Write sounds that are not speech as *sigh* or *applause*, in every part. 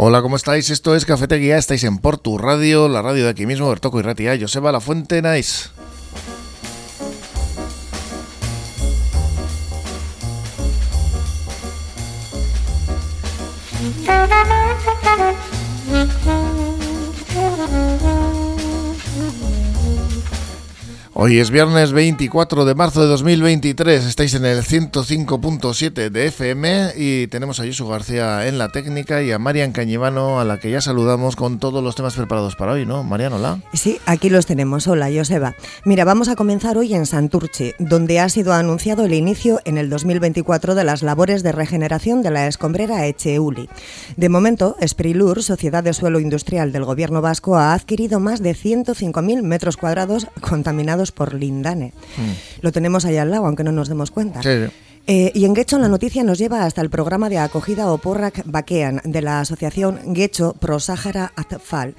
Hola, ¿cómo estáis? Esto es Cafetería, estáis en Portu Radio, la radio de aquí mismo, Bertoco y Ratia, Joseba La Fuente, Nice. Hoy es viernes 24 de marzo de 2023, estáis en el 105.7 de FM y tenemos a Yusu García en la técnica y a Marian Cañivano a la que ya saludamos con todos los temas preparados para hoy, ¿no? Marian, hola. Sí, aquí los tenemos. Hola, Joseba. Mira, vamos a comenzar hoy en Santurce, donde ha sido anunciado el inicio en el 2024 de las labores de regeneración de la escombrera Echeuli. De momento, Sprilur, Sociedad de Suelo Industrial del Gobierno Vasco, ha adquirido más de 105.000 metros cuadrados contaminados por Lindane. Mm. Lo tenemos ahí al lado, aunque no nos demos cuenta. Eh, y en Guecho la noticia nos lleva hasta el programa de acogida Oporrak Bakean de la asociación Guecho Pro Sahara Atfal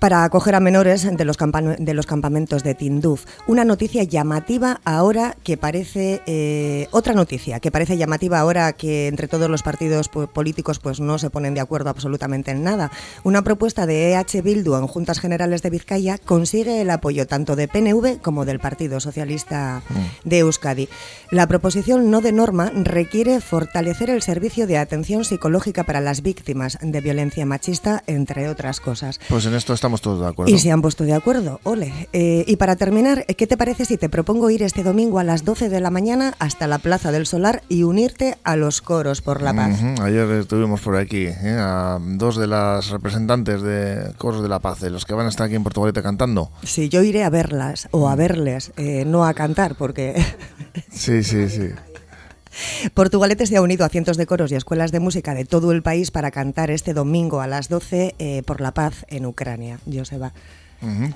para acoger a menores de los, de los campamentos de Tinduf. Una noticia llamativa ahora que parece, eh, otra noticia que parece llamativa ahora que entre todos los partidos políticos pues no se ponen de acuerdo absolutamente en nada. Una propuesta de EH Bildu en Juntas Generales de Vizcaya consigue el apoyo tanto de PNV como del Partido Socialista mm. de Euskadi. La proposición no de norma requiere fortalecer el servicio de atención psicológica para las víctimas de violencia machista, entre otras cosas. Pues en esto estamos todos de acuerdo. Y se han puesto de acuerdo, ole. Eh, y para terminar, ¿qué te parece si te propongo ir este domingo a las 12 de la mañana hasta la Plaza del Solar y unirte a los coros por la paz? Ayer estuvimos por aquí, ¿eh? a dos de las representantes de coros de la paz, de los que van a estar aquí en Portugalete cantando. Sí, yo iré a verlas o a verles, eh, no a cantar, porque... sí, sí, sí. Portugalete se ha unido a cientos de coros y escuelas de música de todo el país para cantar este domingo a las 12 eh, por la paz en Ucrania. Joseba.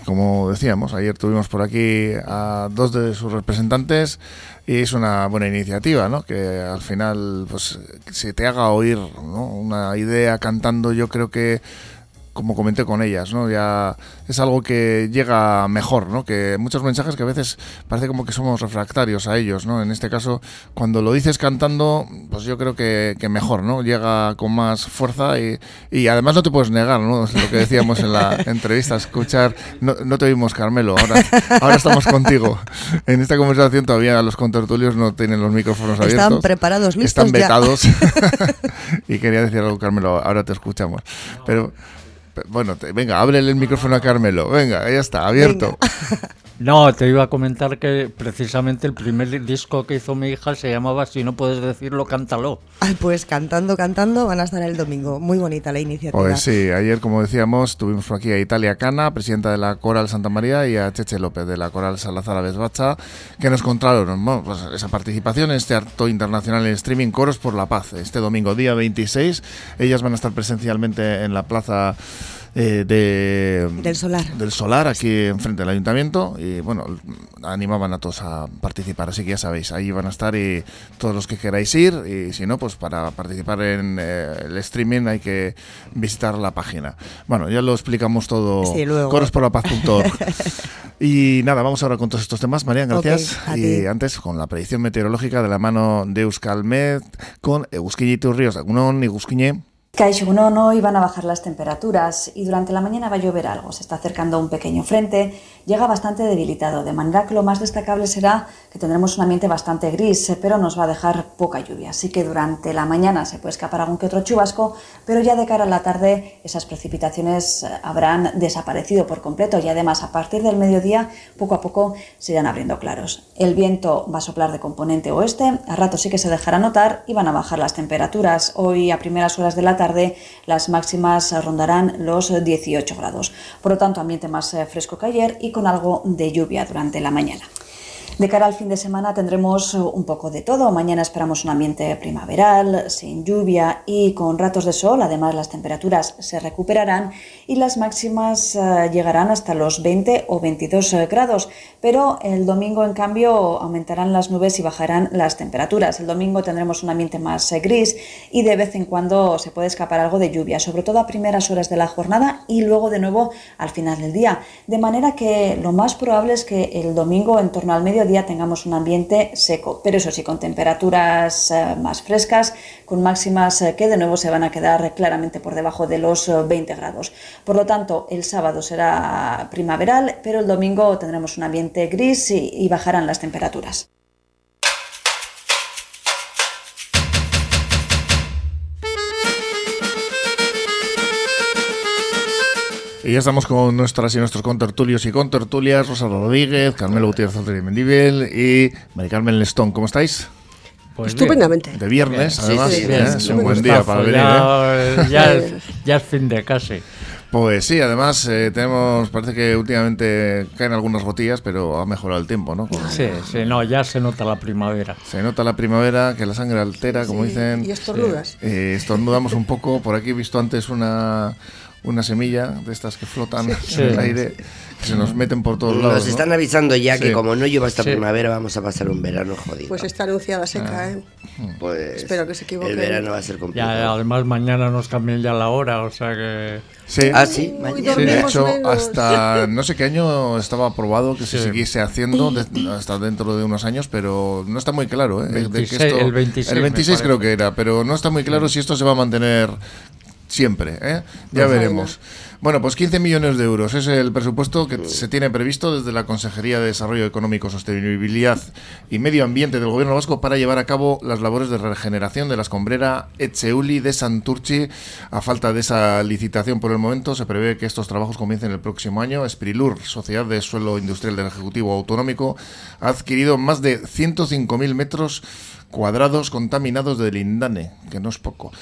Como decíamos, ayer tuvimos por aquí a dos de sus representantes y es una buena iniciativa, ¿no? Que al final, pues, se te haga oír una idea cantando, yo creo que como comenté con ellas, ¿no? Ya es algo que llega mejor, ¿no? Que muchos mensajes que a veces parece como que somos refractarios a ellos, ¿no? En este caso, cuando lo dices cantando, pues yo creo que, mejor, ¿no? Llega con más fuerza y, y, además no te puedes negar, ¿no? lo que decíamos en la *laughs* entrevista, escuchar, no, no te oímos, Carmelo, ahora, ahora estamos contigo. En esta conversación todavía los contertulios no tienen los micrófonos abiertos. Están preparados, listos Están vetados. *laughs* *laughs* y quería decir algo, Carmelo, ahora te escuchamos. Pero... Bueno, venga, ábrele el micrófono a Carmelo. Venga, ya está, abierto. *laughs* No, te iba a comentar que precisamente el primer disco que hizo mi hija se llamaba Si no puedes decirlo, cántalo. Ay, pues cantando, cantando van a estar el domingo. Muy bonita la iniciativa. Pues sí, ayer, como decíamos, tuvimos por aquí a Italia Cana, presidenta de la Coral Santa María, y a Cheche López de la Coral Salazar Abesbacha, que nos contaron pues, esa participación en este acto internacional en streaming Coros por la Paz. Este domingo, día 26, ellas van a estar presencialmente en la plaza eh, de, del solar. Del solar, aquí enfrente del ayuntamiento. Y bueno, animaban a todos a participar. Así que ya sabéis, ahí van a estar y todos los que queráis ir. Y si no, pues para participar en eh, el streaming hay que visitar la página. Bueno, ya lo explicamos todo. Sí, corosporlapaz.org. *laughs* y nada, vamos ahora con todos estos temas. María, gracias. y antes con la predicción meteorológica de la mano de Euskalmet con Eusquiñe Ríos, Agunón y Eusquiñe. Caixunon hoy van a bajar las temperaturas y durante la mañana va a llover algo. Se está acercando un pequeño frente, llega bastante debilitado, de manera que lo más destacable será que tendremos un ambiente bastante gris, pero nos va a dejar poca lluvia. Así que durante la mañana se puede escapar algún que otro chubasco, pero ya de cara a la tarde esas precipitaciones eh, habrán desaparecido por completo y además a partir del mediodía poco a poco se irán abriendo claros. El viento va a soplar de componente oeste, a rato sí que se dejará notar y van a bajar las temperaturas. Hoy a primeras horas de la tarde las máximas rondarán los 18 grados. Por lo tanto, ambiente más eh, fresco que ayer con algo de lluvia durante la mañana. De cara al fin de semana tendremos un poco de todo. Mañana esperamos un ambiente primaveral, sin lluvia y con ratos de sol. Además, las temperaturas se recuperarán y las máximas eh, llegarán hasta los 20 o 22 eh, grados. Pero el domingo, en cambio, aumentarán las nubes y bajarán las temperaturas. El domingo tendremos un ambiente más eh, gris y de vez en cuando se puede escapar algo de lluvia, sobre todo a primeras horas de la jornada y luego de nuevo al final del día. De manera que lo más probable es que el domingo, en torno al medio mediodía tengamos un ambiente seco, pero eso sí, con temperaturas eh, más frescas, con máximas eh, que de nuevo se van a quedar claramente por debajo de los 20 eh, grados. Por lo tanto, el sábado será primaveral, pero el domingo tendremos un ambiente gris y bajarán las temperaturas. Y ya estamos con nuestras y nuestros contertulios y contertulias, Rosa Rodríguez, Carmelo Gutiérrez de Mendibel y Mari Carmen Lestón. ¿Cómo estáis? Pues Estupendamente. De viernes, además. ¿eh? es un buen día para venir. ¿eh? Ya, *laughs* ya, es, fin de casi. Pues sí, además eh, tenemos, parece que últimamente caen algunas gotillas, pero ha mejorado el tiempo, ¿no? Sí, sí, no, ya se nota la primavera. Se nota la primavera, que la sangre altera, como dicen. Y estornudas. estornudamos un poco. Por aquí he visto antes una una semilla de estas que flotan en el aire, que se nos meten por todos lados. Nos están avisando ya que como no llueva esta primavera vamos a pasar un verano jodido. Pues está anunciada seca, ah. ¿eh? Pues Espero que se equivoque. El verano va a ser complicado. además mañana nos cambian ya la hora, o sea que... Sí, ah, sí, de hecho, hasta no sé qué año estaba aprobado que se siguiese haciendo, hasta dentro de unos años, pero no está muy claro. ¿eh? el 26, el 26 creo que era, pero no está muy claro si esto se va a mantener siempre, ¿eh? Ya veremos. Bueno, pues 15 millones de euros es el presupuesto que se tiene previsto desde la Consejería de Desarrollo Económico, Sostenibilidad y Medio Ambiente del Gobierno Vasco para llevar a cabo las labores de regeneración de la escombrera Echeuli de Santurchi. A falta de esa licitación por el momento, se prevé que estos trabajos comiencen el próximo año. Esprilur, Sociedad de Suelo Industrial del Ejecutivo Autonómico, ha adquirido más de 105.000 metros cuadrados contaminados de lindane, que no es poco.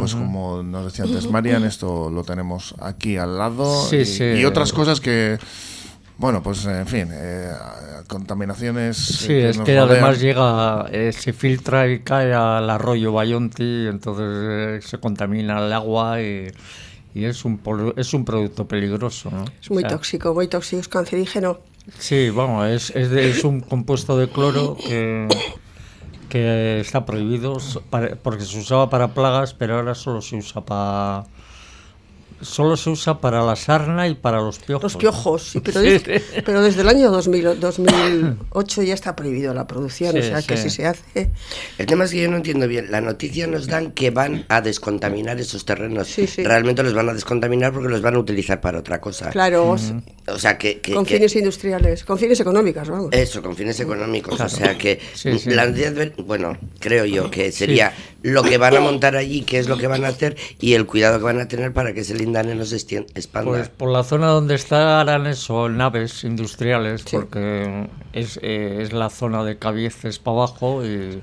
Pues como nos decía antes Marian, esto lo tenemos aquí al lado y, otras cosas que, bueno, pues en fin, eh, contaminaciones. Sí, es que además llega, eh, se filtra y cae al arroyo Bayonti, entonces eh, se contamina el agua y, es, un, es un producto peligroso. ¿no? Es muy tóxico, muy tóxico, es cancerígeno. Sí, bueno, es, es, es un compuesto de cloro que que está prohibido porque se usaba para plagas, pero ahora solo se usa para solo se usa para la sarna y para los piojos. Los piojos, sí, pero, *laughs* desde, el año 2000, 2008 ya está prohibido la producción, o sea que si se hace... El tema es que yo no entiendo bien, la noticia nos dan que van a descontaminar esos terrenos. Realmente los van a descontaminar porque los van a utilizar para otra cosa. Claro. O sea que... con fines industriales, con fines económicos, vamos. Eso, con fines económicos. O sea que la noticia, bueno, creo yo que sería lo que van a montar allí, qué es lo que van a hacer y el cuidado que van a tener para que ese lindane no se expanda. Pues por la zona donde estarán eso, naves industriales, porque es, eh, es, la zona de Cabieces para abajo y,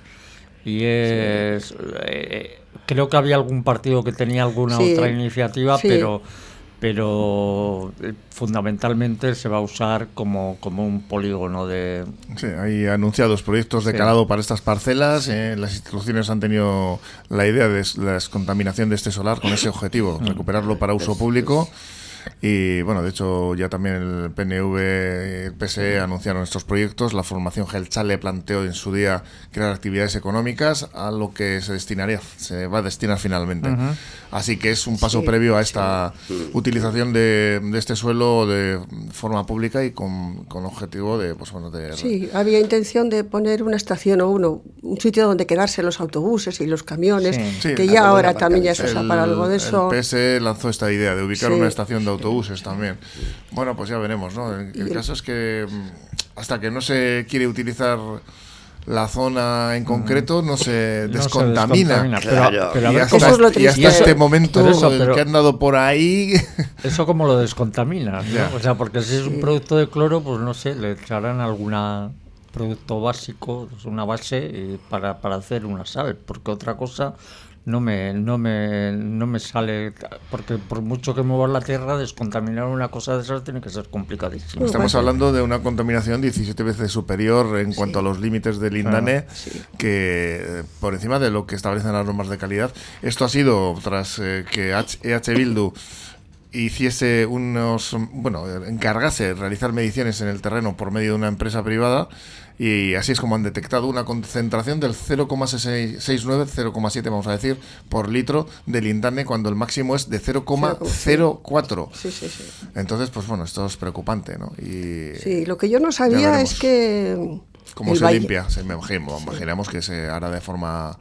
y es... Eh, creo que había algún partido que tenía alguna otra iniciativa, pero pero eh, fundamentalmente se va a usar como, como un polígono de... Sí, hay anunciados proyectos de calado para estas parcelas. Eh, las instituciones han tenido la idea de la descontaminación de este solar con ese objetivo, mm. recuperarlo para uso público. Y bueno, de hecho ya también el PNV y el PSE anunciaron estos proyectos. La formación Gelchale planteó en su día crear actividades económicas a lo que se destinaría, se va a destinar finalmente. Así que es un paso previo a esta utilización de, este suelo de forma pública y con, con objetivo de, pues bueno, de... Sí, había intención de poner una estación o uno, un sitio donde quedarse los autobuses y los camiones, que ya ahora también ya se usa para algo de eso. El PSE lanzó esta idea de ubicar una estación de autobuses también. Bueno, pues ya veremos, ¿no? El, caso es que mm, hasta que no se quiere utilizar la zona en concreto no se descontamina. Pero, pero, y hasta, y hasta este momento que han dado por ahí... *laughs* Eso como lo descontamina, O sea, porque si es un producto de cloro, pues no sé, le echarán algún producto básico, una base para, para hacer una sal, porque otra cosa no me, no me, no me sale, porque por mucho que mueva la tierra, descontaminar una cosa de esas tiene que ser complicadísimo. Estamos hablando de una contaminación 17 veces superior en cuanto a los límites del INDANE, que eh, por encima de lo que establecen las normas de calidad. Esto ha sido tras eh, que EH Bildu hiciese unos, bueno, encargase realizar mediciones en el terreno por medio de una empresa privada y así es como han detectado una concentración del 0,69, 0,7 vamos a decir, por litro de lindane cuando el máximo es de 0,04. Sí, sí, sí. Entonces, pues bueno, esto es preocupante, ¿no? Y sí, lo que yo no sabía es que ¿Cómo se limpia? Se, me imaginamos que se hará de forma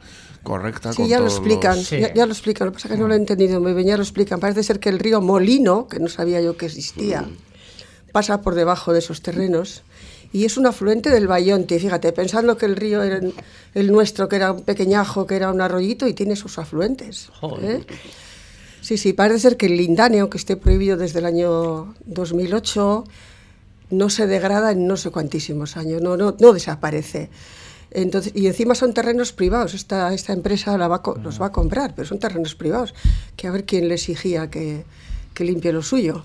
correcta. Sí, ya lo explican, ya, lo explican. Lo que pasa es que no lo he entendido muy bien, ya lo explican. Parece ser que el río Molino, que no sabía yo que existía, mm. pasa por debajo de esos terrenos y es un afluente del Bayonte. Fíjate, pensando que el río era el nuestro, que era un pequeñajo, que era un arroyito, y tiene sus afluentes. ¿eh? Sí, sí, parece ser que el lindane, aunque esté prohibido desde el año 2008, no se degrada en no sé cuantísimos años, no, no, no desaparece. Entonces, y encima son terrenos privados, esta, esta empresa la va, los va a comprar, pero son terrenos privados, que a ver quién le exigía que, que limpie lo suyo.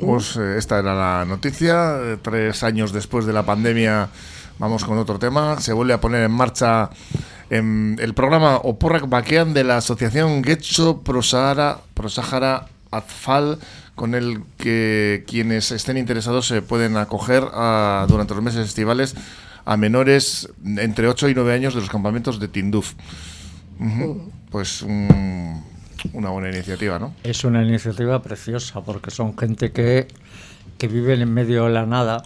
Pues eh, esta era la noticia. Eh, tres años después de la pandemia, vamos con otro tema. Se vuelve a poner en marcha em, el programa Oporrak Bakean de la asociación Getxo Prosahara, Prosahara Atfal con el que quienes estén interesados se pueden acoger durante los meses estivales a menores entre 8 y 9 años de los campamentos de Tinduf. Pues una buena iniciativa, ¿no? Es una iniciativa preciosa porque son gente que, que viven en medio de la nada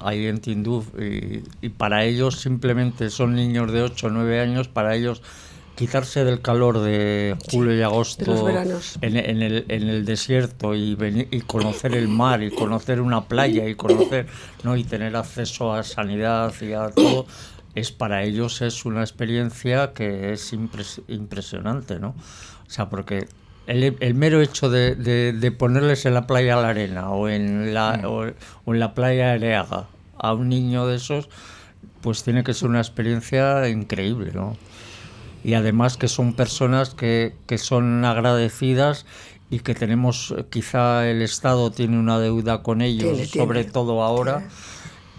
ahí en Tinduf y, y para ellos simplemente son niños de 8 o 9 años, para ellos quitarse del calor de julio y agosto en, el, en, el, desierto y, venir, y conocer el mar y conocer una playa y conocer no y tener acceso a sanidad y a todo es para ellos es una experiencia que es impresionante no o sea porque el, el mero hecho de, de, ponerles en la playa la arena o en la mm. o en la playa Areaga a un niño de esos pues tiene que ser una experiencia increíble no y además que son personas que, que son agradecidas y que tenemos, quizá el Estado tiene una deuda con ellos, sobre todo ahora,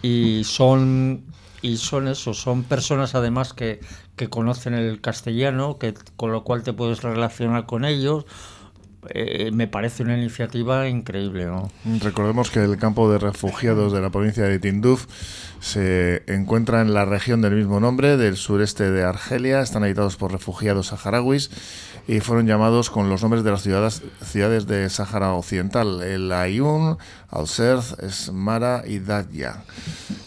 y son y son eso, son personas además que, que conocen el castellano, que con lo cual te puedes relacionar con ellos eh, me parece una iniciativa increíble. Recordemos que el campo de refugiados de la provincia de Tinduf se encuentra en la región del mismo nombre, del sureste de Argelia. Están habitados por refugiados saharauis y fueron llamados con los nombres de las ciudades, de Sahara Occidental: el Ayun, Al-Serz, Esmara y Dadya.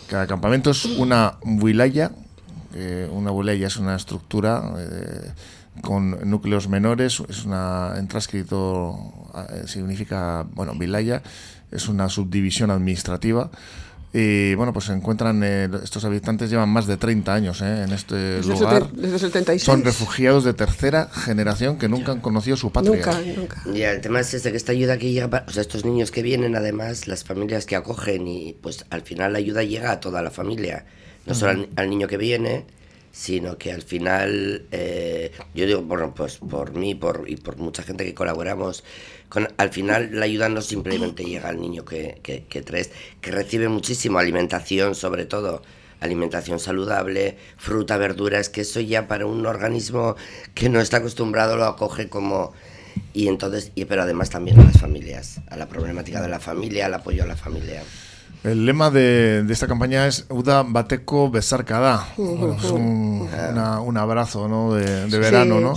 Cada campamento es una wilaya. Eh, una wilaya es una estructura. Eh, con núcleos menores, es una, en transcrito eh, significa, bueno, Vilaya, es una subdivisión administrativa. Y bueno, pues se encuentran, eh, estos habitantes llevan más de 30 años eh, en este lugar. desde 76. Son refugiados de tercera generación que nunca han conocido su patria. Nunca, nunca. Ya, el tema es este, que esta ayuda que llega, o sea, estos niños que vienen, además, las familias que acogen y pues al final la ayuda llega a toda la familia, no solo al niño que viene, sino que al final, eh, yo digo, bueno, pues por mí por, y por mucha gente que colaboramos, con, al final la ayuda no simplemente llega al niño que, que, traes, que recibe muchísimo alimentación, sobre todo alimentación saludable, fruta, verduras, que eso ya para un organismo que no está acostumbrado lo acoge como... Y entonces, y, pero además también a las familias, a la problemática de la familia, al apoyo a la familia. El lema de, esta campaña es Uda Bateco Besarcada. es un, un, abrazo ¿no? de, verano, ¿no?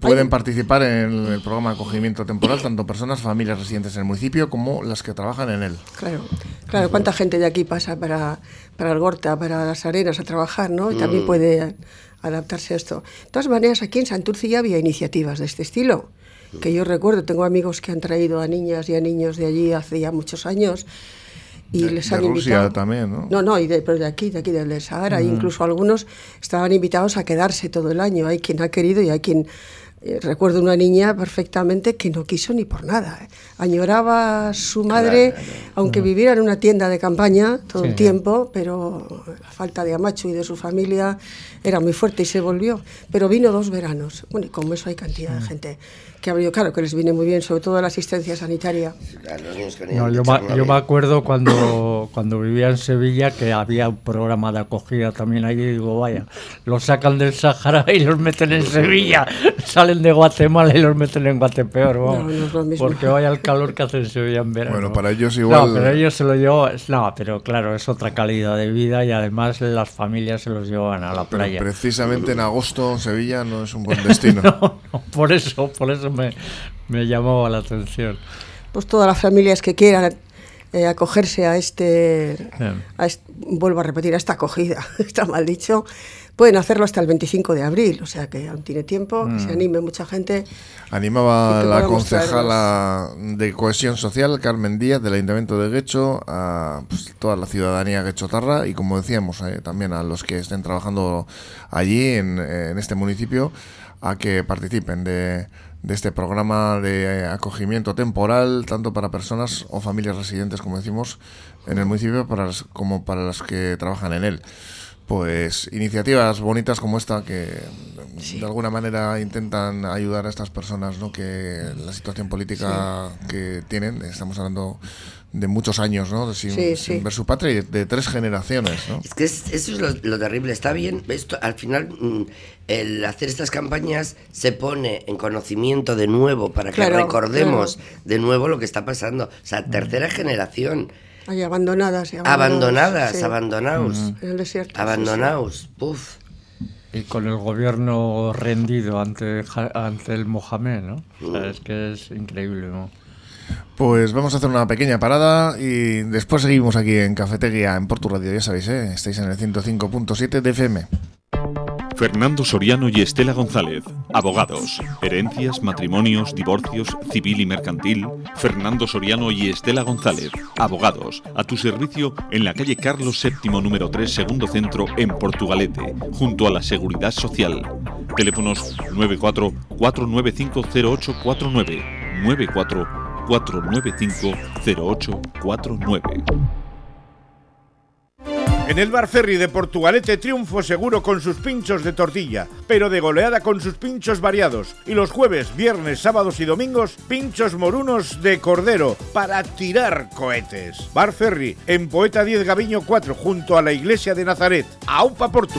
Pueden participar en el programa de acogimiento temporal tanto personas, familias residentes en el municipio como las que trabajan en él. Claro, claro. ¿Cuánta gente de aquí pasa para, para el Gorta, para las arenas a trabajar, ¿no? Y también mm. puede adaptarse a esto. De todas maneras, aquí en Santurce ya había iniciativas de este estilo que yo recuerdo, tengo amigos que han traído a niñas y a niños de allí hace ya muchos años y les han invitado. también, ¿no? No, no, y de, pero de aquí, de aquí del Sahara, incluso algunos estaban invitados a quedarse todo el año. Hay quien ha querido y hay quien eh, recuerdo una niña perfectamente que no quiso ni por nada. ¿eh? Añoraba a su madre, aunque viviera en una tienda de campaña todo el tiempo, pero la falta de Amacho y de su familia era muy fuerte y se volvió. Pero vino dos veranos. Bueno, y como eso hay cantidad de gente que ha venido, claro, que les viene muy bien, sobre todo la asistencia sanitaria. yo, yo, me acuerdo cuando, cuando vivía en Sevilla que había un programa de acogida también allí digo, vaya, los sacan del Sahara y los meten en Sevilla, salen de Guatemala y los meten en Guatepeor, porque vaya el calor que hace en Sevilla en verano. Bueno, para ellos igual... No, pero ellos se lo llevan, no, pero claro, es otra calidad de vida y además las familias se los llevan a la playa. precisamente en agosto Sevilla no es un buen *laughs* destino. no, por eso, por eso me, me llamó la atención. Pues todas las familias que quieran eh, acogerse a este, vuelvo a repetir, a esta acogida, *laughs* está mal dicho, pueden hacerlo hasta el 25 de abril, o sea que aún tiene tiempo, que se mm. anime mucha gente. Animaba la concejala de Cohesión Social, Carmen Díaz, del Ayuntamiento de Guecho, a pues, toda la ciudadanía guechotarra y, como decíamos, eh, también a los que estén trabajando allí en, en este municipio, a que participen de de este programa de acogimiento temporal, tanto para personas o familias residentes, como decimos, en el municipio, para como para las que trabajan en él. Pues iniciativas bonitas como esta que de alguna manera intentan ayudar a estas personas, ¿no? Que la situación política que tienen, estamos hablando de muchos años, ¿no? Sin, ver su patria y de, tres generaciones, ¿no? Es que eso es lo, terrible. Está bien, esto, al final, mm, el hacer estas campañas se pone en conocimiento de nuevo para que recordemos de nuevo lo que está pasando. O sea, tercera generación. Ay, abandonadas. Abandonadas, abandonados. En el desierto. Abandonados, puf. Y con el gobierno rendido ante, ante el Mohamed, ¿no? O sea, mm. es que es increíble, ¿no? Pues vamos a hacer una pequeña parada y después seguimos aquí en Cafetería, en Portu Radio, ya sabéis, ¿eh? estáis en el 105.7 de FM. Fernando Soriano y Estela González, abogados, herencias, matrimonios, divorcios, civil y mercantil. Fernando Soriano y Estela González, abogados, a tu servicio en la calle Carlos VII, número 3, segundo centro, en Portugalete, junto a la Seguridad Social. Teléfonos 94 495 0849 94 495-0849. En el Bar Ferry de Portugalete triunfo seguro con sus pinchos de tortilla, pero de goleada con sus pinchos variados. Y los jueves, viernes, sábados y domingos, pinchos morunos de cordero para tirar cohetes. Bar Ferry, en Poeta 10 Gaviño 4, junto a la iglesia de Nazaret. ¡Aupa Portu!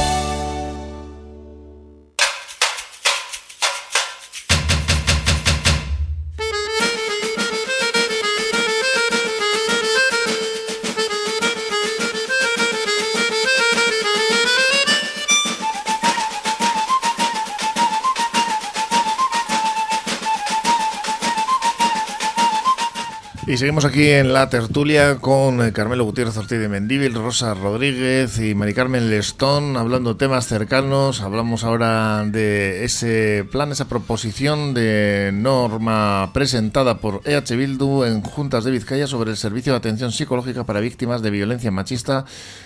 Y seguimos aquí en la tertulia con eh, Carmelo Gutiérrez Ortiz de Mendíbil, Rosa Rodríguez y Mari Carmen Lestón, hablando temas cercanos. Hablamos ahora de ese plan, esa proposición de norma presentada por EH Bildu en Juntas de Vizcaya sobre el servicio de atención psicológica para víctimas de violencia machista,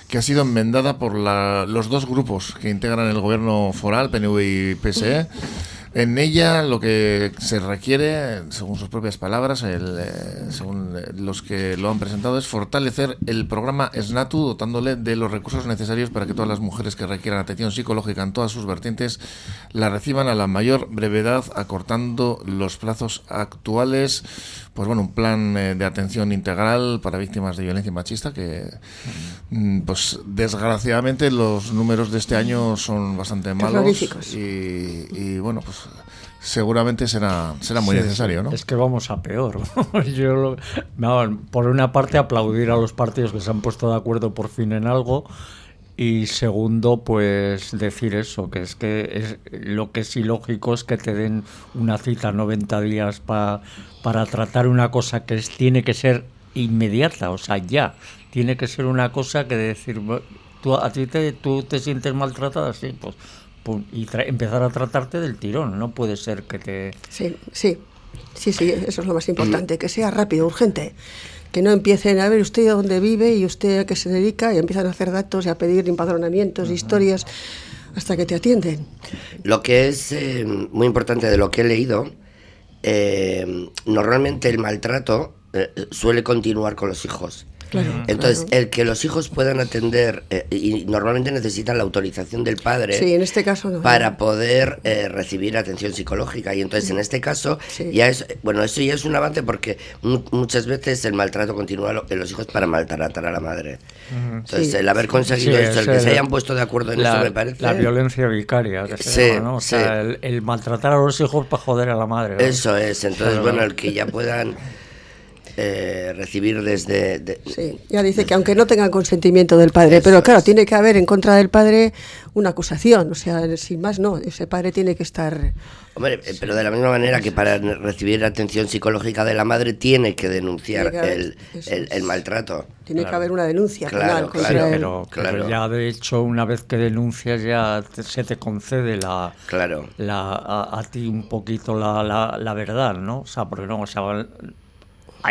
que ha sido enmendada por los dos grupos que integran el gobierno foral, PNV y PSE. En ella lo que se requiere, según sus propias palabras, el, eh, según eh, los que lo han presentado, es fortalecer el programa SNATU, dotándole de los recursos necesarios para que todas las mujeres que requieran atención psicológica en todas sus vertientes la reciban a la mayor brevedad, acortando los plazos actuales. Pues bueno, un plan eh, de atención integral para víctimas de violencia machista que, mm, pues desgraciadamente, los números de este año son bastante malos. Y, y bueno, pues seguramente será, será muy necesario, ¿no? Es que vamos a peor. *laughs* Yo, por una parte, aplaudir a los partidos que se han puesto de acuerdo por fin en algo. Y segundo, pues decir eso, que es que es, lo que es ilógico es que te den una cita 90 días para tratar una cosa que es, tiene que ser inmediata, o sea, ya. Tiene que ser una cosa que decir, tú, a ti te, tú te sientes maltratada, sí, pues y empezar a tratarte del tirón. No puede ser que te... Sí, sí, sí, sí, eso es lo más importante, que sea rápido, urgente. Que no empiecen a ver usted dónde vive y usted a qué se dedica y empiezan a hacer datos y a pedir empadronamientos, historias, hasta que te atienden. Lo que es eh, muy importante de lo que he leído, eh, normalmente el maltrato eh, suele continuar con los hijos. Entonces, el que los hijos puedan atender, eh, y normalmente necesitan la autorización del padre. Sí, en este caso no. Para poder eh, recibir atención psicológica. Y entonces, en este caso, ya es. Bueno, eso ya es un avance porque muchas veces el maltrato continúa en los hijos para maltratar a la madre. Entonces, el haber conseguido esto, el que se hayan puesto de acuerdo en esto, me parece. La violencia vicaria, que se ¿no? O sea, el, maltratar a los hijos para joder a la madre. Eso es. Entonces, bueno, el que ya puedan eh, recibir desde... sí, ya dice que aunque no tengan consentimiento del padre, pero claro, tiene que haber en contra del padre una acusación, o sea, sin más no, ese padre tiene que estar... Hombre, eh, pero de la misma manera que para recibir atención psicológica de la madre tiene que denunciar el, el, maltrato. Tiene que haber una denuncia claro, claro, pero, ya de hecho una vez que denuncias ya se te concede la, claro. la a, ti un poquito la, la, la, verdad, ¿no? O sea, porque no, o sea,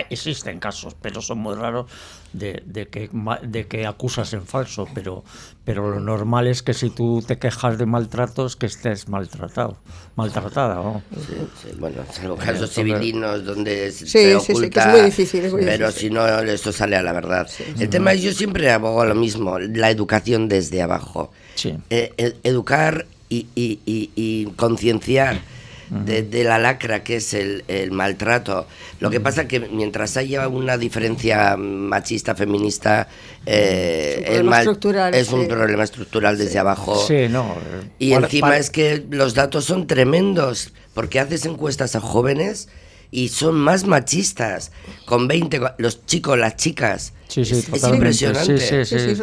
existen casos, pero son muy raros de, que, de que acusas en falso, pero, pero lo normal es que si tú te quejas de maltratos, que estés maltratado, maltratada. ¿no? Sí, bueno, salvo casos civilinos donde se oculta, es muy difícil, pero si no, esto sale a la verdad. El tema es, yo siempre abogo lo mismo, la educación desde abajo. Eh, educar y, y, y concienciar de, la lacra que es el, maltrato. Lo que pasa que mientras haya una diferencia machista, feminista, eh, el mal es un problema estructural desde abajo. Sí, no. Y encima es que los datos son tremendos, porque haces encuestas a jóvenes y son más machistas. Con 20, los chicos, las chicas. Sí, sí, es, impresionante. Sí, sí, sí,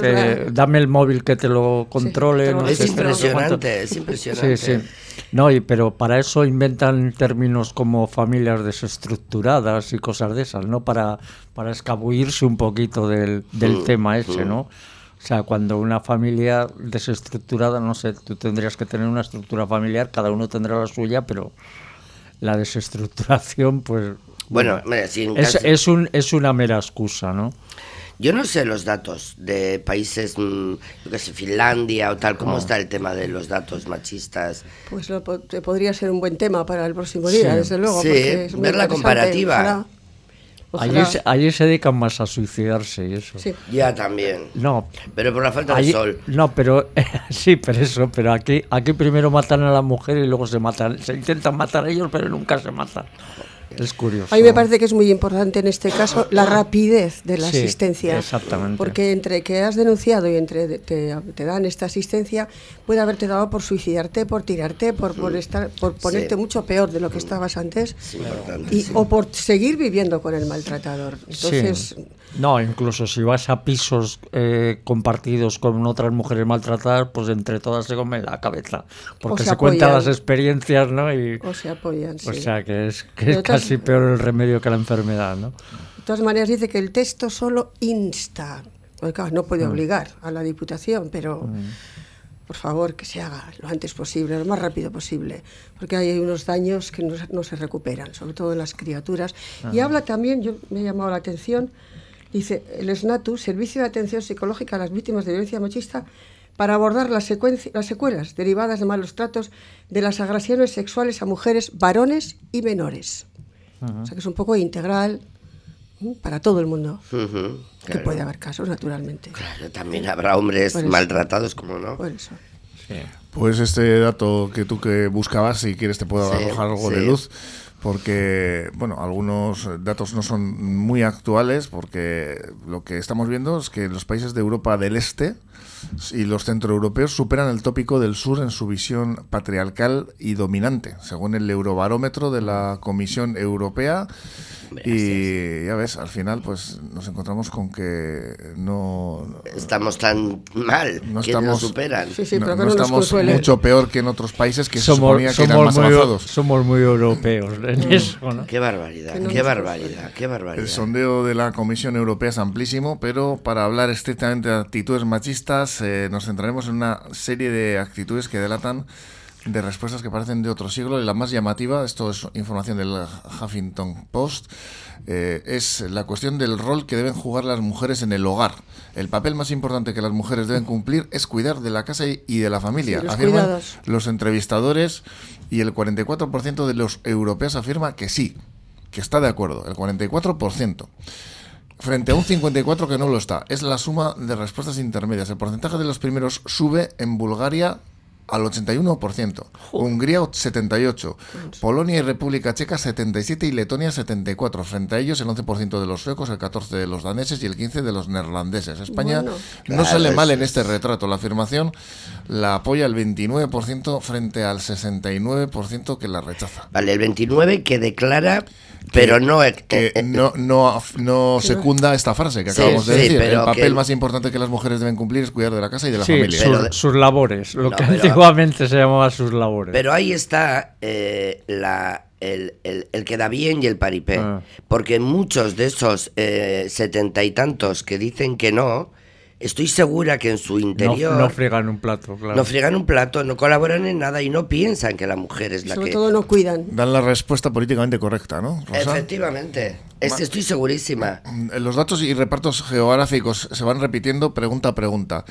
dame el móvil que te lo controle. es, impresionante, es impresionante, Sí, sí. No, pero para eso inventan términos como familias desestructuradas y cosas de esas, ¿no? Para, para escabullirse un poquito del, del mm, tema ese, mm. ¿no? O sea, cuando una familia desestructurada, no sé, tú tendrías que tener una estructura familiar, cada uno tendrá la suya, pero la desestructuración, pues... Bueno, es, es, un, es una mera excusa, ¿no? Yo no sé los datos de países, mm, yo qué sé, Finlandia o tal, ¿cómo está el tema de los datos machistas? Pues lo, podría ser un buen tema para el próximo día, desde luego. Sí, ver la comparativa. Allí, se dedican más a suicidarse y eso. Sí. Ya también. No. Pero por la falta de sol. No, pero *laughs* sí, pero eso, pero aquí, aquí primero matan a la mujer y luego se matan. Se intentan matar a ellos, pero nunca se matan. Es curioso. A mí me parece que es muy importante en este caso la rapidez de la asistencia. Exactamente. Porque entre que has denunciado y entre te, dan esta asistencia, puede haberte dado por suicidarte, por tirarte, por, por, estar, por ponerte mucho peor de lo que estabas antes. y, o por seguir viviendo con el maltratador. Entonces. No, incluso si vas a pisos eh, compartidos con otras mujeres maltratadas, pues entre todas se comen la cabeza. Porque se, cuentan las experiencias, ¿no? Y, o se apoyan, O sea, que es, que es casi peor el remedio que la enfermedad, ¿no? De todas maneras, dice que el texto solo insta. Porque, claro, no puede mm. obligar a la Diputación, pero. Mm. Por favor, que se haga lo antes posible, lo más rápido posible, porque hay unos daños que no, se recuperan, sobre todo en las criaturas. Y habla también, yo me he llamado la atención, Dice, el SNATU, Servicio de Atención Psicológica a las Víctimas de Violencia Machista, para abordar las, las secuelas derivadas de malos tratos de las agresiones sexuales a mujeres, varones y menores. O sea que es un poco integral para todo el mundo. Que puede haber casos, naturalmente. Claro, también habrá hombres maltratados, como no. Por eso. Pues este dato que tú que buscabas, si quieres te puedo arrojar algo de luz porque, bueno, algunos datos no son muy actuales, porque lo que estamos viendo es que los países de Europa del Este y los centroeuropeos superan el tópico del sur en su visión patriarcal y dominante, según el Eurobarómetro de la Comisión Europea y ya ves, al final pues nos encontramos con que no... Estamos tan mal, no que nos superan. Sí, sí, pero no, estamos mucho peor que en otros países que somos, se suponía que eran más muy, avanzados. Somos muy europeos en mm. eso, ¿no? Qué barbaridad, qué barbaridad, qué barbaridad. El sondeo de la Comisión Europea es amplísimo, pero para hablar estrictamente de actitudes machistas eh, nos centraremos en una serie de actitudes que delatan de respuestas que parecen de otro siglo y la más llamativa, esto es información del Huffington Post, eh, es la cuestión del rol que deben jugar las mujeres en el hogar. El papel más importante que las mujeres deben cumplir es cuidar de la casa y de la familia, afirman los entrevistadores y el 44% de los europeos afirma que sí, que está de acuerdo, el 44%. Frente a un 54 que no lo está. Es la suma de respuestas intermedias. El porcentaje de los primeros sube en Bulgaria al 81%, Hungría 78%, Polonia y República Checa 77% y Letonia 74%. Frente a ellos el 11% de los suecos, el 14% de los daneses y el 15% de los neerlandeses. España no sale mal en este retrato. La afirmación la apoya el 29% frente al 69% que la rechaza. Vale, el 29% que declara pero no, es que no, no, no secunda esta frase que acabamos de decir. el papel más importante que las mujeres deben cumplir es cuidar de la casa y de la familia. sus labores, lo que antiguamente se llamaba sus labores. Pero ahí está eh, la, el, el, que da bien y el paripé. Ah. Porque muchos de esos eh, setenta y tantos que dicen que no, estoy segura que en su interior... No, friegan un plato, claro. No friegan un plato, no colaboran en nada y no piensan que la mujer es la que... Sobre todo no cuidan. Dan la respuesta políticamente correcta, ¿no? Efectivamente. estoy segurísima. Los datos y repartos geográficos se van repitiendo pregunta a pregunta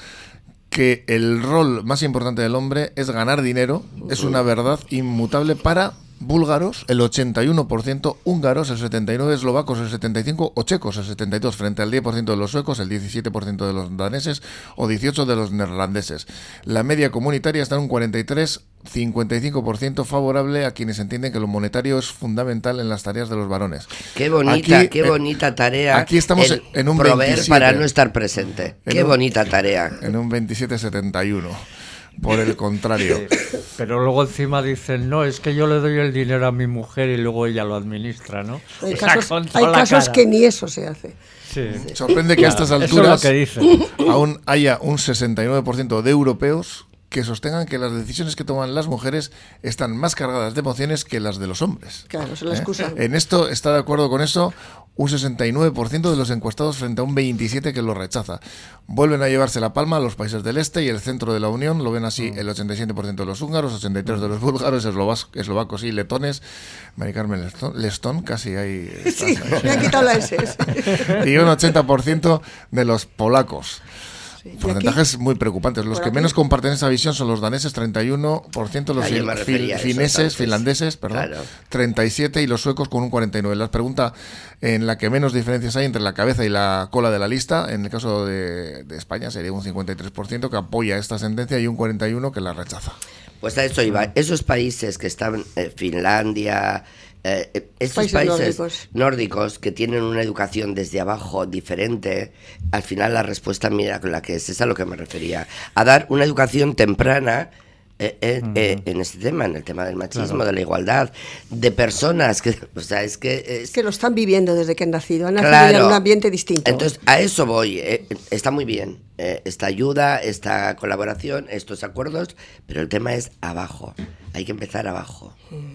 que el rol más importante del hombre es ganar dinero, es una verdad inmutable para búlgaros el 81%, húngaros el 79%, eslovacos el 75% o checos el 72% frente al 10% de los suecos, el 17% de los daneses o 18% de los neerlandeses. La media comunitaria está en un 43%, 55% favorable a quienes entienden que lo monetario es fundamental en las tareas de los varones. Qué bonita, qué eh, bonita tarea. Aquí estamos en un proveer para no estar presente. Qué bonita tarea. En un 27-71 por el contrario. pero luego encima dicen, no, es que yo le doy el dinero a mi mujer y luego ella lo administra, ¿no? Hay casos, que ni eso se hace. Sorprende que a estas alturas aún haya un 69% de europeos que sostengan que las decisiones que toman las mujeres están más cargadas de emociones que las de los hombres. Claro, es la ¿Eh? excusa. En esto está de acuerdo con eso un 69% de los encuestados frente a un 27% que lo rechaza. Vuelven a llevarse la palma a los países del este y el centro de la Unión, lo ven así mm. el 87% de los húngaros, 83% de los búlgaros, eslovacos y letones. Mari Carmen Lestón, casi ahí. *laughs* sí, me ha quitado la S. *laughs* y un 80% de los polacos. Porcentajes muy preocupantes. Los que menos comparten esa visión son los daneses, 31%, los fineses, finlandeses, perdón, 37% y los suecos con un 49%. La pregunta en la que menos diferencias hay entre la cabeza y la cola de la lista, en el caso de, España sería un 53% que apoya esta sentencia y un 41% que la rechaza. Pues a eso iba. Esos países que están, eh, Finlandia, eh, eh, estos países, nórdicos. que tienen una educación desde abajo diferente, al final la respuesta, mira, con la que es, es a lo que me refería, a dar una educación temprana eh, en este tema, en el tema del machismo, de la igualdad, de personas que, *laughs* o sea, es que... Es, que lo están viviendo desde que han nacido, han nacido en un ambiente distinto. Entonces, a eso voy, está muy bien, esta ayuda, esta colaboración, estos acuerdos, pero el tema es abajo, hay que empezar abajo,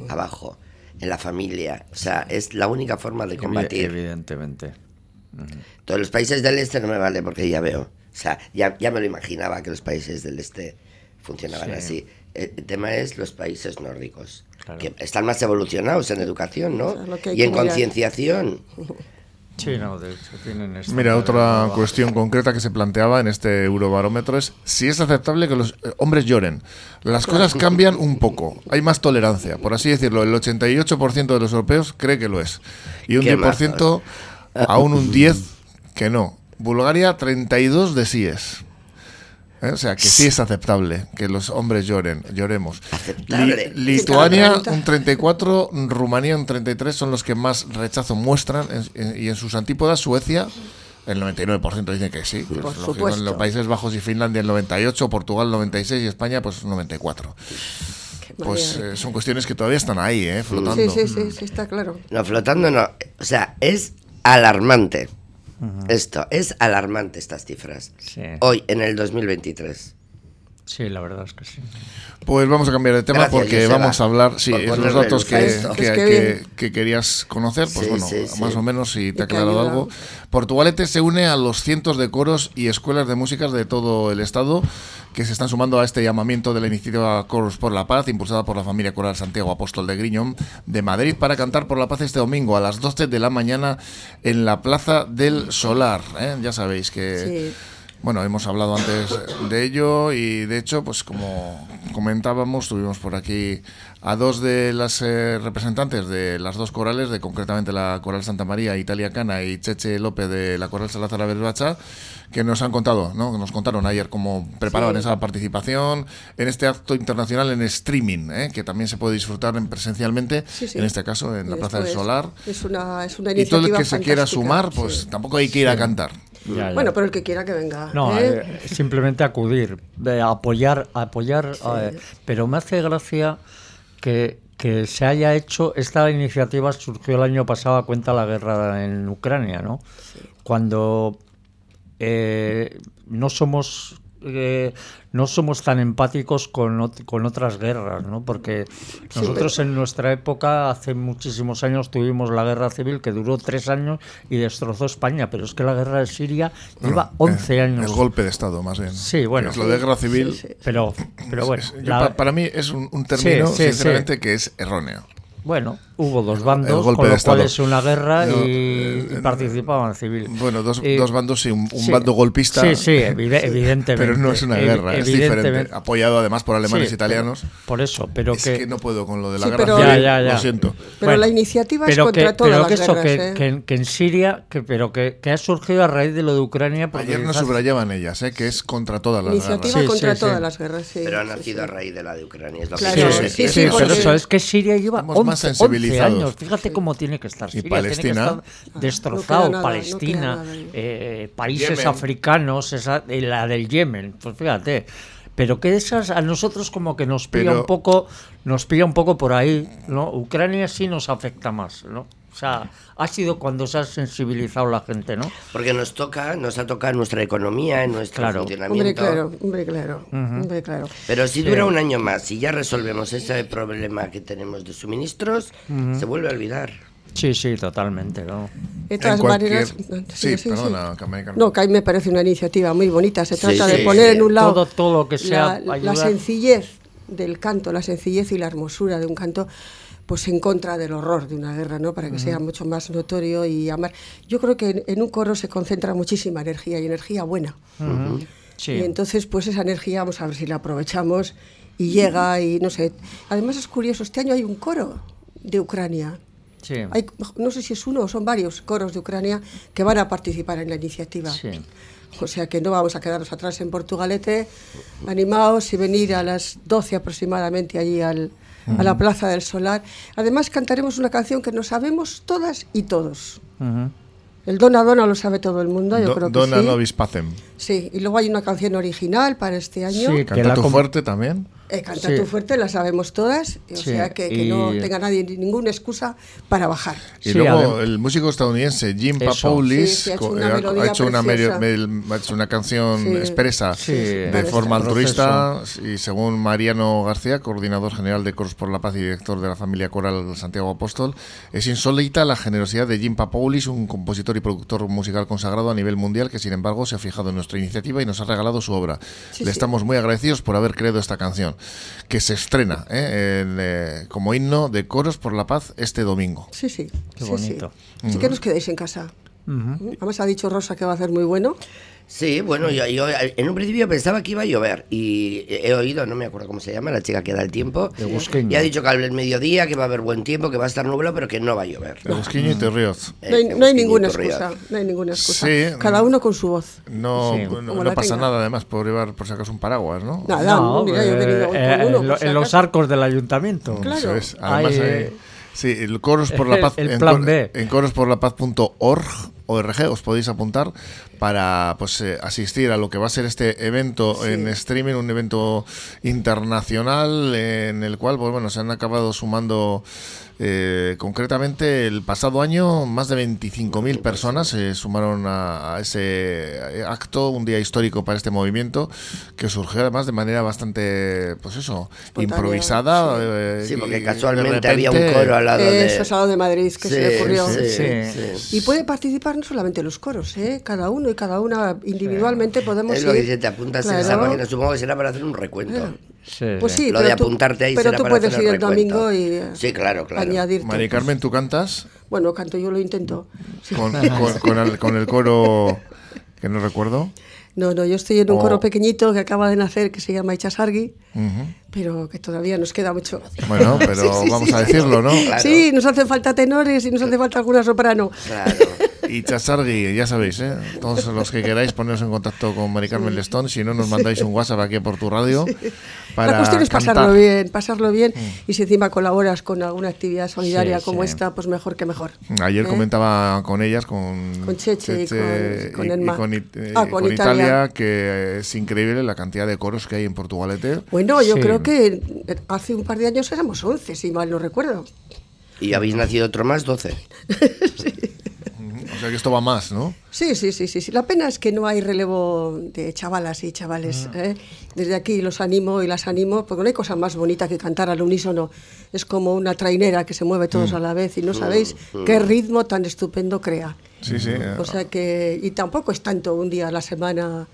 abajo en la familia. O sea, es la única forma de combatir. Evidentemente. Todos los países del este no me vale porque ya veo. O sea, ya, ya me lo imaginaba que los países del este funcionaban así. El tema es los países nórdicos, que están más evolucionados en educación, ¿no? y en concienciación. *laughs* Mira, otra cuestión concreta que se planteaba en este eurobarómetro es si es aceptable que los eh, hombres lloren. Las cosas cambian un poco, hay más tolerancia, por así decirlo. El 88% de los europeos cree que lo es. Y un 10%, aún un 10% que no. Bulgaria, 32 de síes. ¿Eh? O sea, que sí es aceptable que los hombres lloren, lloremos. Lituania un 34, Rumanía un 33 son los que más rechazo muestran y en sus antípodas Suecia el 99% dicen que sí. Pues, en los Países Bajos y Finlandia el 98, Portugal el 96 y España pues 94. Pues eh, son cuestiones que todavía están ahí, ¿eh? flotando. Sí, sí, sí, está claro. No, flotando no. O sea, es alarmante. Esto, es alarmante estas cifras. Hoy, en el 2023. Sí, la verdad es que sí. Pues vamos a cambiar de tema porque vamos a hablar, sí, los datos que, que, querías conocer, pues bueno, más o menos si te ha aclarado algo. Portugalete se une a los cientos de coros y escuelas de músicas de todo el estado que se están sumando a este llamamiento de la iniciativa Coros por la Paz, impulsada por la familia coral Santiago Apóstol de Griñón de Madrid, para cantar por la paz este domingo a las 12 de la mañana en la Plaza del Solar. ¿eh? Ya sabéis que... Bueno, hemos hablado antes de ello y de hecho, pues como comentábamos, tuvimos por aquí a dos de las eh, representantes de las dos corales, de concretamente la Coral Santa María Italia Cana y Cheche López de la Coral Salazar Berbacha, que nos han contado, ¿no? Nos contaron ayer cómo preparaban esa participación en este acto internacional en streaming, ¿eh? que también se puede disfrutar en presencialmente, en este caso en la Plaza del Solar. Es una, es una y todo el que se quiera sumar, pues tampoco hay que ir a cantar. Bueno, pero el que quiera que venga. No, ¿eh? eh, simplemente acudir, apoyar, apoyar. eh, pero me hace gracia que, que se haya hecho. Esta iniciativa surgió el año pasado a cuenta de la guerra en Ucrania, ¿no? Cuando eh, no somos eh, no somos tan empáticos con, ot- con otras guerras, ¿no? Porque nosotros en nuestra época, hace muchísimos años, tuvimos la guerra civil que duró tres años y destrozó España, pero es que la guerra de Siria lleva 11 Eh, años. El golpe de Estado, más bien. Sí, bueno. Es de guerra civil. Pero, pero bueno, Yo la- pa- para mí es un, un término, sinceramente, que es erróneo. Bueno, hubo dos bandos, con lo cual es una guerra No, y, eh, y participaban civiles. Bueno, dos, Eh, dos bandos y un, un sí. bando golpista. Sí, sí, evide- evidentemente. Pero no es una guerra, es diferente. Apoyado además por alemanes Sí, e italianos. por eso, pero es que, que, no puedo con lo de la Sí, guerra pero- civil, Ya, ya, ya. lo siento. Pero Bueno, la iniciativa es pero contra que, todas pero las que eso, guerras. que, ¿eh? que en, que en Siria, que, pero que, que ha surgido a raíz de lo de Ucrania. porque Ayer nos subrayaban ellas, ¿eh? que es contra todas las Iniciativa guerras. Sí, contra sí, todas sí. las guerras, sí. Pero ha nacido a raíz de la de Ucrania, es lo Claro, que Sí, sí, sí, sí, pero eso es que Siria lleva Estamos 11, más 11 sensibilizados. años. Fíjate cómo tiene que estar Y Siria. Tiene que Palestina. estar destrozado. nada, Palestina, eh, países Yemen. africanos, esa, eh, la del Yemen. Pues fíjate. Pero que esas a nosotros como que nos pilla Pero- un poco, nos pilla un poco por ahí, ¿no? Ucrania sí nos afecta más, ¿no? O sea, ha sido cuando se ha sensibilizado la gente, ¿no? Porque nos toca, nos ha tocado en nuestra economía, en nuestro Claro. funcionamiento. Hombre, claro, hombre, claro, hombre, claro. Pero si dura un año más y ya resolvemos ese problema que tenemos de suministros, se vuelve a olvidar. Sí, sí, totalmente, ¿no? De todas cualquier- maneras, Sí, perdona, Carmen, Carmen. No, que a mí me parece una iniciativa muy bonita. Se Sí, trata sí, de poner sí. en un lado Todo- todo lo que sea la, la sencillez del canto, la sencillez y la hermosura de un canto, pues en contra del horror de una guerra, ¿no? Para que sea mucho más notorio y amar. Yo creo que en, en un coro se concentra muchísima energía y energía buena. Sí. Y entonces, pues esa energía, vamos a ver si la aprovechamos y llega y no sé. Además es curioso, este año hay un coro de Ucrania. Sí. Hay, no sé si es uno o son varios coros de Ucrania que van a participar en la iniciativa. Sí. O sea que no vamos a quedarnos atrás en Portugalete. Animaos y venir a las 12 aproximadamente allí al, a la Plaza del Solar. Además cantaremos una canción que nos sabemos todas y todos. El Dona Dona lo sabe todo el mundo, yo Do- creo que Dona sí. nobis pacem. Sí, y luego hay una canción original para este año. Sí, que Canta la tu fuerte también. Eh, Canta Sí. tu fuerte, la sabemos todas, o Sí, sea que, que no y- tenga nadie ninguna excusa para bajar. Y Sí, luego el músico estadounidense Jim. Papoulis Sí, sí, ha hecho una ha, ha hecho una, ha hecho canción Sí. expresa Sí, de forma altruista y según Mariano García, coordinador general de Coros por la Paz y director de la familia coral Santiago Apóstol, es insólita la generosidad de Jim Papoulis, un compositor y productor musical consagrado a nivel mundial que sin embargo se ha fijado en nuestra iniciativa y nos ha regalado su obra. Sí, Le sí. estamos muy agradecidos por haber creado esta canción, que se estrena ¿eh? en, eh, como himno de Coros por la Paz este domingo. Sí, sí. Qué sí, bonito. Sí. Así que nos quedéis en casa. Ujú. Además ha dicho Rosa que va a hacer muy bueno. Sí, bueno, yo, yo en un principio pensaba que iba a llover y he oído, no me acuerdo cómo se llama, la chica que da el tiempo, De Busqueño. y ha dicho que al mediodía que va a haber buen tiempo, que va a estar nublado, pero que no va a llover. El Esquiño y Terrioz. Eh, No hay, no hay Busqueño ninguna excusa. No hay ninguna excusa. Sí. Cada uno con su voz. No, Sí. no, pasa tenga. nada además por llevar por si acaso un paraguas, ¿no? Nada, No, mira, yo he eh, venido eh, uno. en, si los arcos del ayuntamiento. Claro. Eso es. Además, Hay, hay- eh, sí, el coros por la *laughs* paz el plan B. en corosporlapaz.org ORG, os podéis apuntar para pues eh, asistir a lo que va a ser este evento en streaming, un evento internacional en el cual pues bueno se han acabado sumando eh, concretamente el pasado año más de 25.000 personas se sumaron a, a ese acto, un día histórico para este movimiento que surgió además de manera bastante pues eso Espontánea, improvisada eh, Sí, y porque casualmente había un coro al lado de... Eso es algo de Madrid que se le ocurrió. sí, Sí. sí. Y puede participar no solamente los coros, ¿eh? cada uno y cada una individualmente podemos Es lo que ir. dice, te apuntas en Claro. esa página, supongo que será para hacer un recuento. Sí, Pues sí, Lo de tú- apuntarte ahí Pero será tú para puedes hacer ir el el domingo y eh, Sí, claro, claro. añadirte. Mari Carmen, ¿tú cantas? Bueno, canto, yo lo intento. Sí. Con, *laughs* con- con el, con el coro que no recuerdo. No, no, yo estoy en un coro pequeñito que acaba de nacer que se llama Ichasargi, pero que todavía nos queda mucho. Bueno, pero *laughs* vamos a decirlo, ¿no? Sí, nos hacen falta tenores y nos hace falta alguna soprano. Claro. Y Chasargui, ya sabéis, ¿eh? todos los que queráis poneros en contacto con Mari Carmen Lestón, si no nos mandáis un WhatsApp aquí por tu radio. Para La cuestión es cantar. pasarlo bien, pasarlo bien Mm. y si encima colaboras con alguna actividad solidaria Sí, como sí. esta, pues mejor que mejor. Ayer ¿Eh? comentaba con ellas, con, Con Cheche y con- con y- y Emma. con It- eh, Ah, con con Italia. Italia, que es increíble la cantidad de coros que hay en Portugalete. Bueno, yo Sí. creo que hace un par de años éramos 11, si mal no recuerdo. Y habéis nacido otro más, 12. *laughs* *laughs* O sea que esto va más, ¿no? Sí, sí, sí, sí, sí. La pena es que no hay relevo de chavalas y chavales. Ah. ¿eh? Desde aquí los animo y las animo, porque no hay cosa más bonita que cantar al unísono. Es como una trainera que se mueve todos Mm. a la vez y no sabéis qué ritmo tan estupendo crea. Sí, sí. O sea que, y tampoco es tanto un día a la semana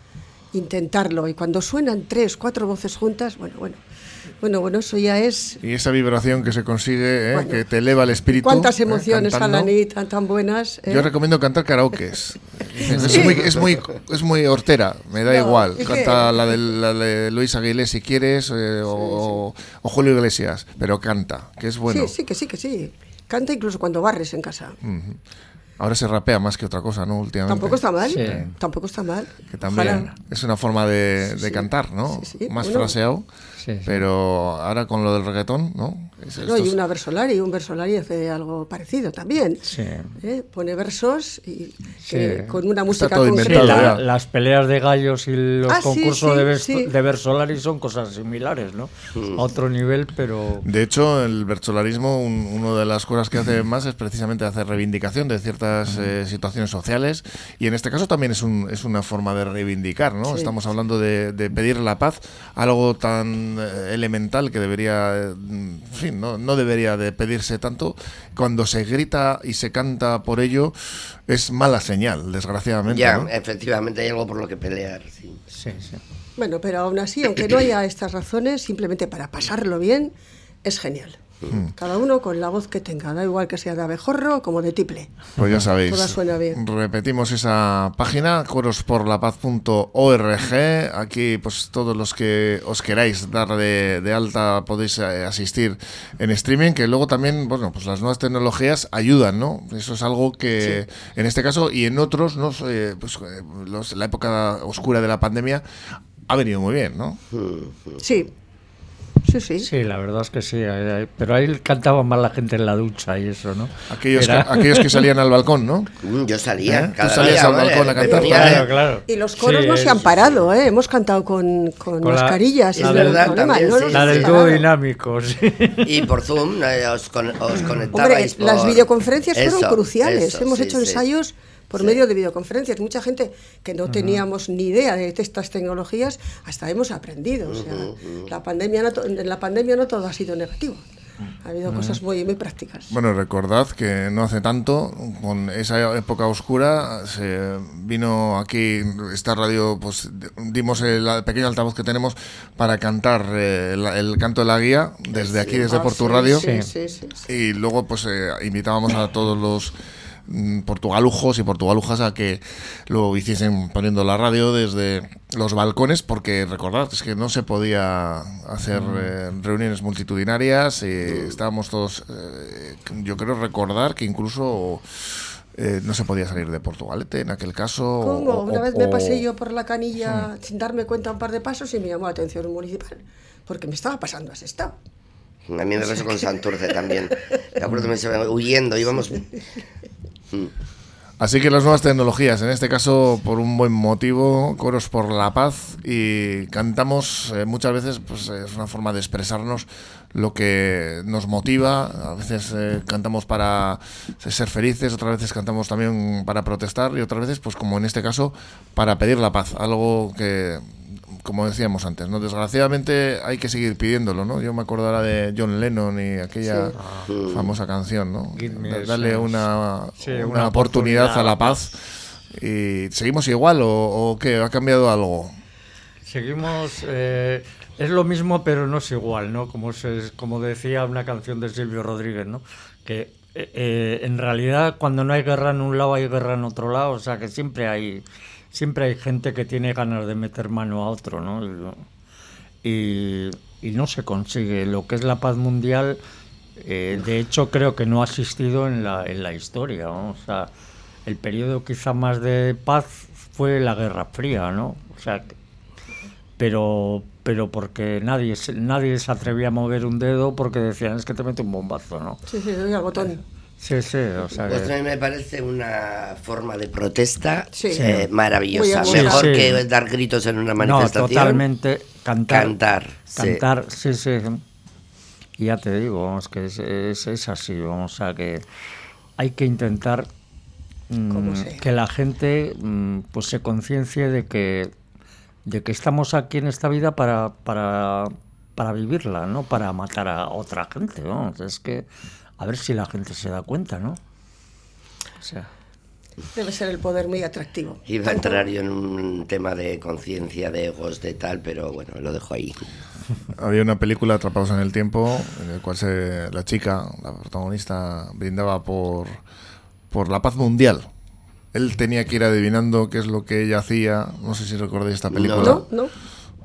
intentarlo. Y cuando suenan tres, cuatro voces juntas, bueno, bueno, bueno, bueno, eso ya es. Y esa vibración que se consigue, ¿eh? Bueno. que te eleva el espíritu. Cuántas ¿eh? emociones. Alaní, tan, tan buenas. ¿eh? Yo recomiendo cantar karaokes. *laughs* Es, muy, es, muy, es muy hortera, me da No, igual. Canta la de, la de Luis Aguilés si quieres, eh, o, o Julio Iglesias, pero canta, que es bueno. Sí, sí, que sí, que sí. Canta incluso cuando barres en casa. Ujú. Ahora se rapea más que otra cosa, ¿no? Últimamente. Tampoco está mal. Sí. Tampoco está mal. Que también Ojalá. es una forma de, de Sí, cantar, ¿no? sí, sí. Más Bueno. fraseado. Pero ahora con lo del reggaetón, ¿no? Es- No, estos- y una versolari, un versolari hace algo parecido también. Sí. ¿eh? Pone versos y Sí. con una música concreta. la- las peleas de gallos y los Ah, concursos sí, de, de Versolari son cosas similares, ¿no? A otro nivel, pero... De hecho, el versolarismo, un- una de las cosas que hace más es precisamente hacer reivindicación de ciertas eh, situaciones sociales y en este caso también es, un, es una forma de reivindicar, ¿no? Sí. Estamos hablando de, de pedir la paz, algo tan eh, elemental que debería, eh, en fin, no, no debería de pedirse tanto. Cuando se grita y se canta por ello es mala señal, desgraciadamente. Ya, ¿no? efectivamente hay algo por lo que pelear. sí. Sí, sí. Bueno, pero aún así, aunque no haya estas razones, simplemente para pasarlo bien, es genial. Cada uno con la voz que tenga, da igual que sea de abejorro como de tiple. Pues ya sabéis. Toda suena bien. Repetimos esa página, corosporlapaz.org. Aquí, pues todos los que os queráis dar de, de alta podéis eh, asistir en streaming, que luego también, bueno, pues las nuevas tecnologías ayudan, ¿no? Eso es algo que en este caso y en otros, ¿no? Eh, pues eh, los- la época oscura de la pandemia ha venido muy bien, ¿no? Sí, sí, sí. Sí, la verdad es que sí. eh, eh, Pero ahí cantaba más la gente en la ducha y eso, ¿no? Aquellos, Era- que, aquellos que salían al balcón, ¿no? Yo salía, ¿Eh? Tú cada salías día, al hombre, balcón a me cantar. Claro, claro. Y los coros Sí, no se es- han parado, ¿eh? Hemos cantado con, con Con la- mascarillas. la del- ningún problema, también, no sí. La del dúo dinámico, *laughs* sí. Y por Zoom eh, os, con- os Hombre, conectabais por... las videoconferencias fueron Eso, cruciales. eso, Hemos sí, hecho sí. ensayos por Sí. medio de videoconferencias. Mucha gente que no teníamos ni idea de estas tecnologías, hasta hemos aprendido. O sea, la pandemia no en la pandemia no todo ha sido negativo. Ha habido cosas muy, muy prácticas. Bueno, recordad que no hace tanto, con esa época oscura, se vino aquí esta radio, pues dimos el pequeño altavoz que tenemos para cantar eh, la- el canto de la guía desde aquí, desde Ah, Portu sí, Radio. Sí, sí, sí, sí. Y luego pues eh, invitábamos a todos los portugalujos y portugalujas a que lo hiciesen poniendo la radio desde los balcones porque recordad es que no se podía hacer eh, reuniones multitudinarias y estábamos todos eh, yo creo recordar que incluso eh, no se podía salir de Portugalete en aquel caso o- ¿Cómo? o- Una vez me o- pasé yo por la canilla sin darme cuenta un par de pasos y me llamó la atención un municipal. Porque me estaba pasando a Sestao. A mí me pasó con Santurce también. *laughs* Me acuerdo que me se- huyendo, íbamos... Así que las nuevas tecnologías, en este caso por un buen motivo, coros por la paz y cantamos eh, muchas veces, pues es una forma de expresarnos lo que nos motiva. A veces eh, cantamos para ser felices, otras veces cantamos también para protestar y otras veces, pues como en este caso, para pedir la paz. Algo que, como decíamos antes, no desgraciadamente hay que seguir pidiéndolo, ¿no? Yo me acuerdo ahora de John Lennon y aquella famosa canción, ¿no? Darle una, Sí, una, una oportunidad, oportunidad a la paz. ¿Y seguimos igual o, o qué? ¿Ha cambiado algo? Seguimos. eh, es lo mismo, pero no es igual, ¿no? Como, se, como decía una canción de Silvio Rodríguez, ¿no? Que eh, eh, en realidad, cuando no hay guerra en un lado, hay guerra en otro lado. O sea, que siempre hay. Siempre hay gente que tiene ganas de meter mano a otro, ¿no? Y, no se consigue. Lo que es la paz mundial, eh, de hecho, creo que no ha existido en la, en la historia. O sea, el periodo quizá más de paz fue la Guerra Fría, ¿no? O sea, pero, pero porque nadie, nadie se atrevía a mover un dedo porque decían es que te mete un bombazo, ¿no? Sí, sí, doy al botón. Sí, sí, o sea pues a mí me parece una forma de protesta eh, maravillosa. Mejor que dar gritos en una manifestación. No, totalmente. Cantar. Cantar. Cantar, sí, sí. Y ya te digo, es que es, es, así, o sea que hay que intentar mm, que la gente mm, pues se conciencie de que de que estamos aquí en esta vida para, para, para vivirla, no para matar a otra gente. ¿no? Es que a ver si la gente se da cuenta, ¿no? O sea. Debe ser el poder muy atractivo. Iba a entrar yo en un tema de conciencia, de egos, de tal, pero bueno, lo dejo ahí. Había una película, Atrapados en el Tiempo, en el cual se, la chica, la protagonista, brindaba por, por la paz mundial. Él tenía que ir adivinando qué es lo que ella hacía. No sé si recordáis esta película. No, no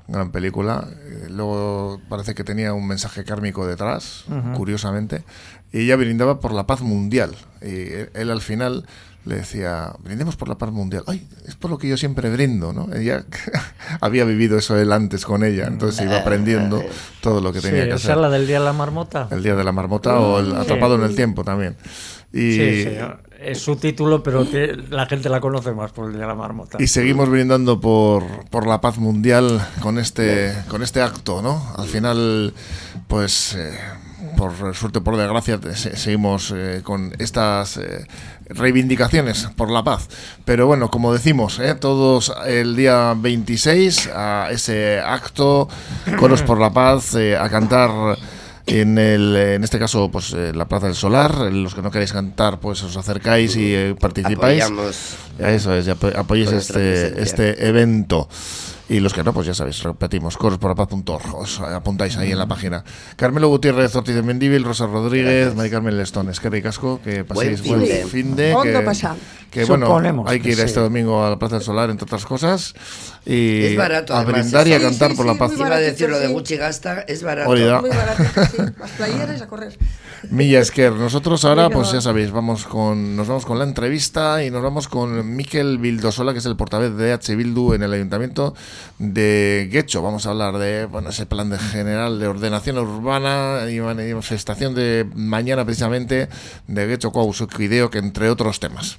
gran película. Eh, luego parece que tenía un mensaje kármico detrás, curiosamente. Y ella brindaba por la paz mundial. Y él, al final le decía, brindemos por la paz mundial. Ay, es por lo que yo siempre brindo, ¿no? Ella *laughs* había vivido eso él antes con ella, entonces iba aprendiendo todo lo que tenía que hacer. ¿Esa la del Día de la Marmota? El Día de la Marmota o el Atrapado en el Tiempo también. Y, sí, sí es su título, pero la gente la conoce más por el Día de la Marmota. Y seguimos brindando por, por la paz mundial con este, con este acto, ¿no? Al final, pues, eh, por suerte, por desgracia, seguimos eh, con estas eh, reivindicaciones por la paz. Pero bueno, como decimos, todos el día 26 a ese acto, Coros por la Paz, a cantar en, el, en este caso, pues eh, la Plaza del Solar. Los que no queréis cantar, pues os acercáis y eh, participáis. Apoyamos. Eso es, apoyéis este, este evento. Y los que no, pues ya sabéis, repetimos, corosporapaz.org, os apuntáis ahí en la página. Carmelo Gutiérrez, Ortiz de Mendíbil, Rosa Rodríguez, Mari Carmen Lestones, que ricasco, que paséis buen fin de... que, que bueno, hay que ir este domingo a la Plaza del Solar, entre otras cosas, y es barato, a brindar y a cantar por la paz. Iba a decir lo de Gucci Gasta, es barato. Muy barato, sí. *laughs* Las playeras a correr. Milla Esquer, nosotros ahora, pues ya sabéis, vamos con, nos vamos con la entrevista y nos vamos con Miquel Bildosola, que es el portavoz de H. Bildu en el Ayuntamiento de Guecho. Vamos a hablar de bueno, ese plan de general de ordenación urbana y manifestación de mañana precisamente de Guecho Cuideo, que entre otros temas.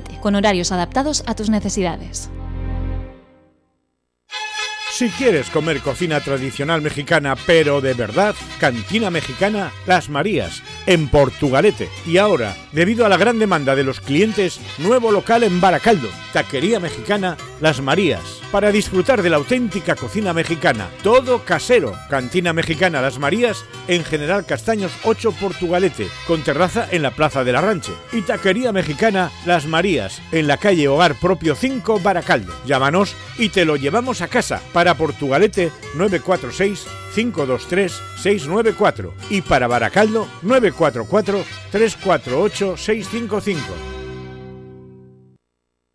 con horarios adaptados a tus necesidades. Si quieres comer cocina tradicional mexicana, pero de verdad, Cantina Mexicana Las Marías, en Portugalete. Y ahora, debido a la gran demanda de los clientes, nuevo local en Baracaldo, Taquería Mexicana Las Marías, para disfrutar de la auténtica cocina mexicana, todo casero. Cantina Mexicana Las Marías, en General Castaños 8 Portugalete, con terraza en la Plaza de la Ranche. Y Taquería Mexicana Las Marías, en la calle Hogar Propio 5 Baracaldo. Llámanos y te lo llevamos a casa para Portugalete 946-523-694 y para Baracaldo 944-348-655.